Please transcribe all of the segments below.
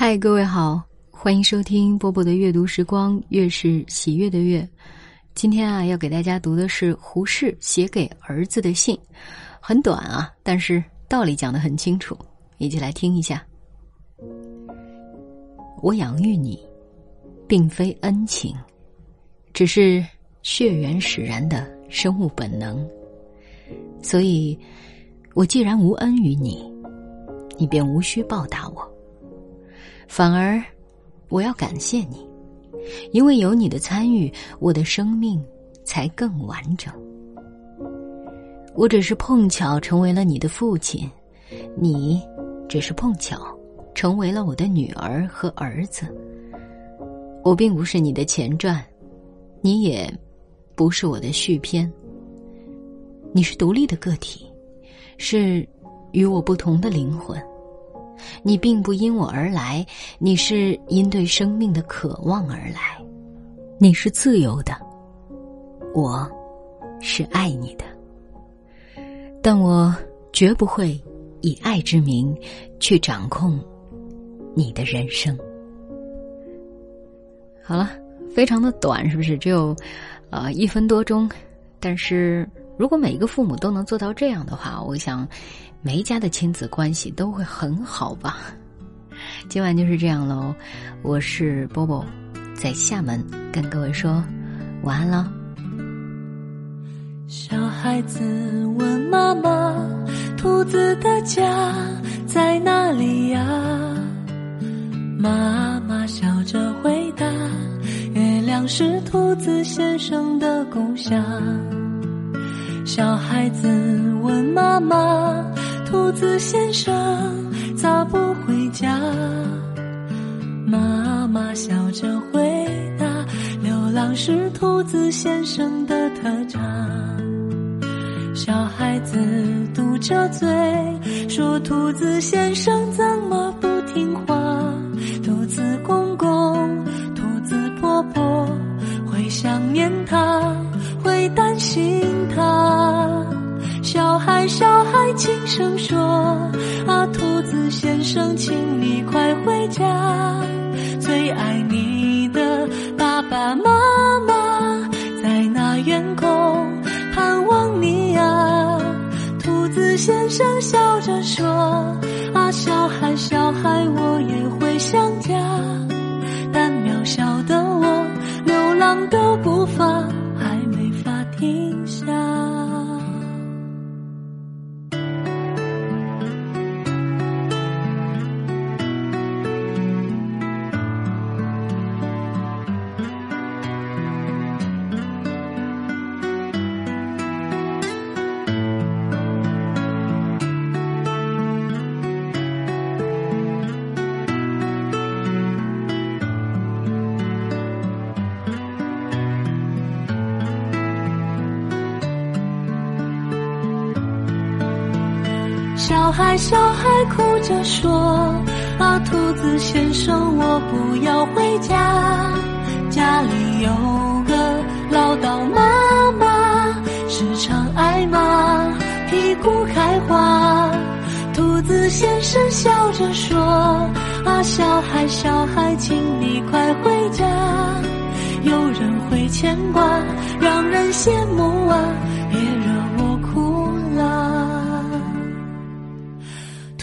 嗨，各位好，欢迎收听波波的阅读时光，月是喜悦的月。今天啊，要给大家读的是胡适写给儿子的信，很短啊，但是道理讲得很清楚，一起来听一下。我养育你，并非恩情，只是血缘使然的生物本能。所以，我既然无恩于你，你便无需报答我。反而，我要感谢你，因为有你的参与，我的生命才更完整。我只是碰巧成为了你的父亲，你只是碰巧成为了我的女儿和儿子。我并不是你的前传，你也不是我的续篇。你是独立的个体，是与我不同的灵魂。你并不因我而来，你是因对生命的渴望而来。你是自由的，我是爱你的，但我绝不会以爱之名去掌控你的人生。好了，非常的短，是不是？只有呃一分多钟，但是如果每一个父母都能做到这样的话，我想。每一家的亲子关系都会很好吧？今晚就是这样喽，我是波波，在厦门跟各位说晚安了。小孩子问妈妈：“兔子的家在哪里呀？”妈妈笑着回答：“月亮是兔子先生的故乡。”小孩子问妈妈。兔子先生咋不回家？妈妈笑着回答：“流浪是兔子先生的特长。”小孩子嘟着嘴说：“兔子先生怎么不听话？声说：“啊，兔子先生，请你快回家，最爱你的爸爸妈妈在那远空盼望你呀。”兔子先生笑着说：“啊，小孩，小孩，我也会想家，但渺小的我，流浪的步伐小孩，小孩哭着说：“啊，兔子先生，我不要回家。家里有个唠叨妈妈，时常挨骂，屁股开花。”兔子先生笑着说：“啊，小孩，小孩，请你快回家，有人会牵挂，让人羡慕啊。”别惹我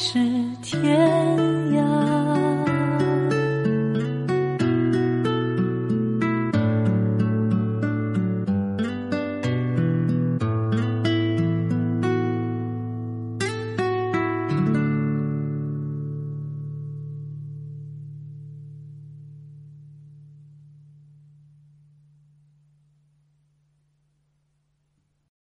是天。